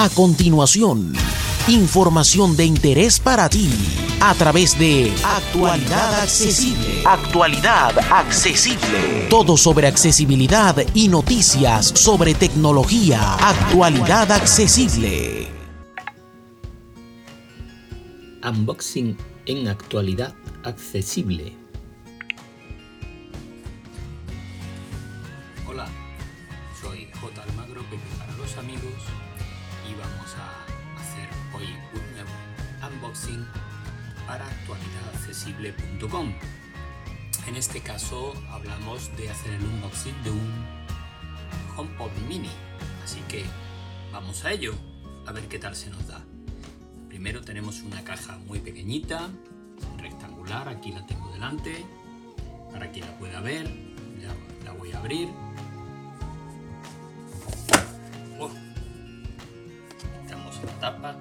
A continuación, información de interés para ti a través de Actualidad Accesible. Actualidad Accesible. Todo sobre accesibilidad y noticias sobre tecnología. Actualidad Accesible. Unboxing en Actualidad Accesible. Hola, soy J. Almagro, Pepe para los amigos y vamos a hacer hoy un nuevo unboxing para actualidadaccesible.com. En este caso hablamos de hacer el unboxing de un HomePod mini, así que vamos a ello, a ver qué tal se nos da. Primero tenemos una caja muy pequeñita, rectangular, aquí la tengo delante, para quien la pueda ver, la, la voy a abrir. Oh. Tapa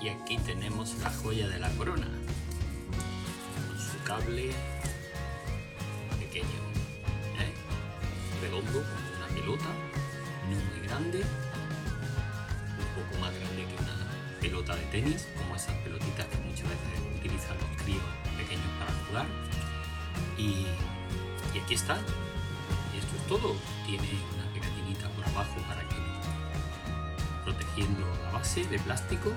y aquí tenemos la joya de la corona, con su cable pequeño, ¿eh? redondo, como una pelota, no muy grande, un poco más grande que una pelota de tenis, como esas pelotitas que muchas veces utilizan los críos pequeños para jugar. Y, aquí está. Y esto es todo. Tiene una pegatinita por abajo para protegiendo la base de plástico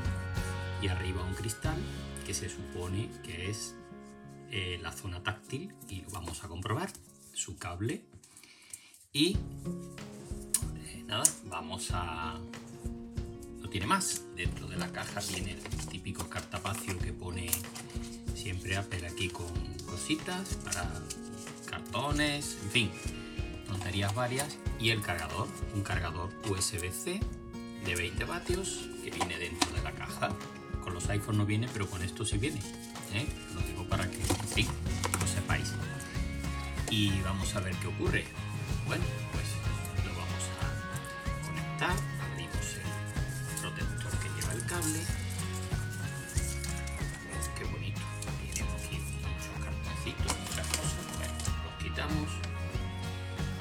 y arriba un cristal que se supone que es eh, la zona táctil y lo vamos a comprobar. Su cable y eh, nada, vamos a no tiene más. Dentro de la caja viene el típico cartapacio que pone siempre Apple aquí con cositas para cartones, en fin, tonterías varias. Y el cargador, un cargador USB-C de 20 vatios que viene dentro de la caja. Con los iPhone no viene, pero con esto sí viene. ¿eh? Lo digo para que, fin, lo sepáis. Y vamos a ver qué ocurre. Bueno, pues lo vamos a conectar. Abrimos el protector que lleva el cable. ¿Ves qué bonito? Tiene aquí muchos cartoncitos, muchas cosas. Los quitamos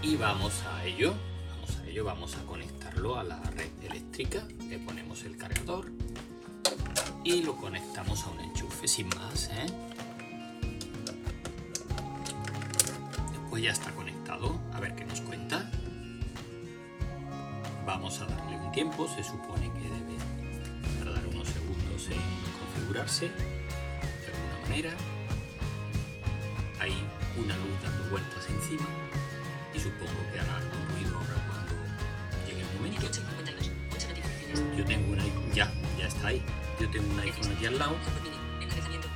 y vamos a ello. Vamos a ello, vamos a conectarlo a la red eléctrica. Le ponemos el cargador y lo conectamos a un enchufe sin más. ¿eh? Después ya está conectado. A ver qué nos cuenta. Vamos a darle un tiempo. Se supone que debe tardar unos segundos en configurarse de alguna manera. Hay una luz dando vueltas encima y supongo que hará algún ruido Yo tengo un iPhone, ya, ya está ahí. Yo tengo un iPhone aquí al lado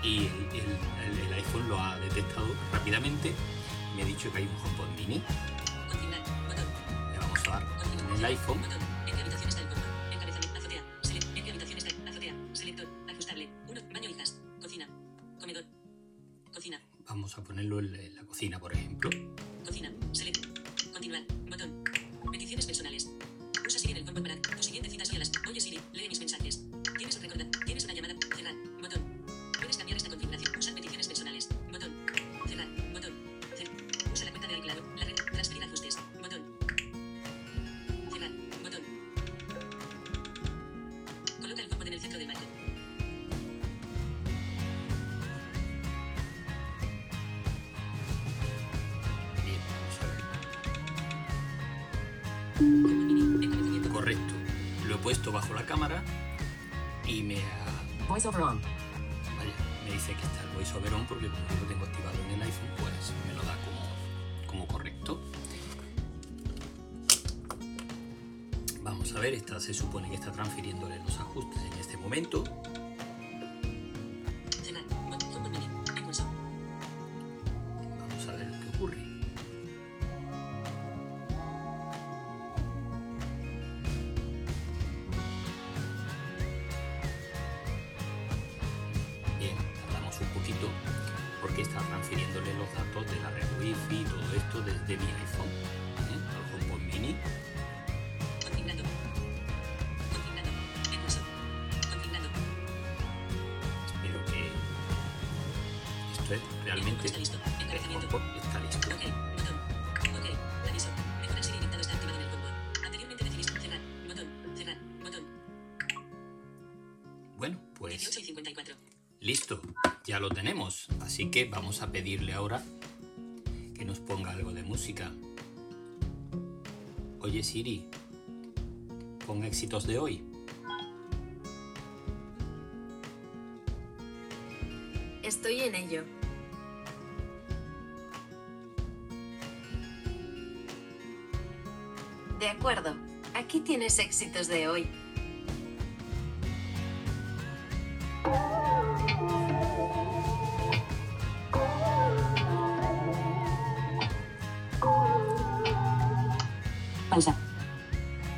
y el, el- iPhone lo ha detectado rápidamente. Me ha dicho que hay un HomePod mini. Le vamos a dar en el iPhone. Vamos a ponerlo en la- en la cocina, por ejemplo. Cocina. Select. Continuar. Botón. Peticiones personales. Usa Siri el combo para tu siguiente cita y a las. Oye Siri, lee mis mensajes. Tienes un recordar. Tienes una llamada. Cerrar. Botón. Puedes cambiar esta configuración. Usar peticiones personales. Botón. Cerrar. Botón. Cer- Usa la cuenta de iCloud. La red. Transferir ajustes. Botón. Cerrar. Botón. Coloca el combo en el centro del marco. Puesto bajo la cámara y me ha Voiceover on. Vaya, me dice que está el voiceover on porque como yo lo tengo activado en el iPhone, pues me lo da como, como correcto. Vamos a ver, esta se supone que está transfiriéndole los ajustes en este momento. Y todo esto desde mi iPhone ¿eh? al HomePod mini. Espero que esto es realmente Está listo. el. HomePod está listo. Ok, botón. Ok, aviso. Mejorar Siri dictado está activado en el combo. Anteriormente decidiste cerrar. Botón. Cerrar. Botón. pues 18 y 54. listo, ya lo tenemos. Así que vamos a pedirle ahora nos ponga algo de música. Oye Siri, pon éxitos de hoy. Estoy en ello. De acuerdo. Aquí tienes éxitos de hoy. Pausa.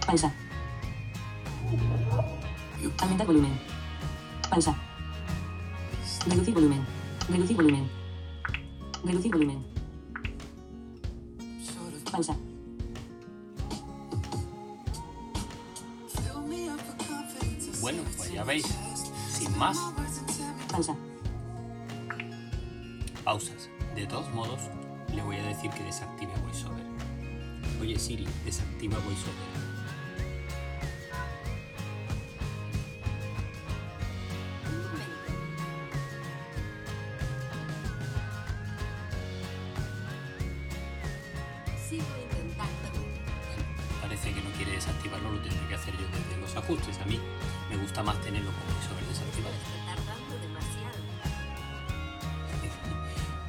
Pausa. Aumentar volumen. Pausa. Reducir volumen. Reducir volumen. Reducir volumen. Pausa. Bueno, pues ya veis, sin más, Pausa. pausas. De todos modos, le voy a decir que desactive VoiceOver. Oye Siri, desactiva VoiceOver. Sigo intentando. Parece que no quiere desactivarlo, lo tendré que hacer yo desde los ajustes. A mí me gusta más tenerlo con VoiceOver desactivado. Está tardando demasiado.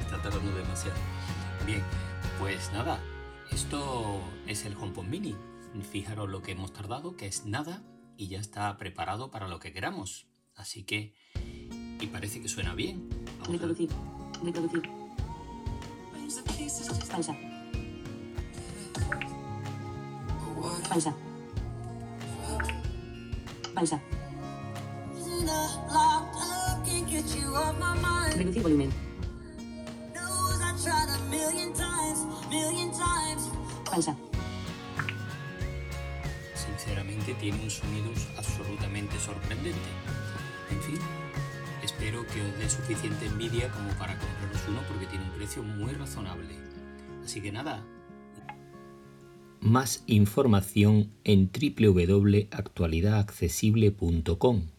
Está tardando demasiado. Bien, pues nada, esto es el HomePod Mini. Fijaros lo que hemos tardado, que es nada, y ya está preparado para lo que queramos. Así que, y parece que suena bien. Vamos. Reproducir. Reproducir. Pausa. Pausa. Pausa. Reducir volumen. Sinceramente tiene un sonido absolutamente sorprendente. En fin, espero que os dé suficiente envidia como para compraros uno porque tiene un precio muy razonable. Así que nada. Más información en www.actualidadaccesible.com.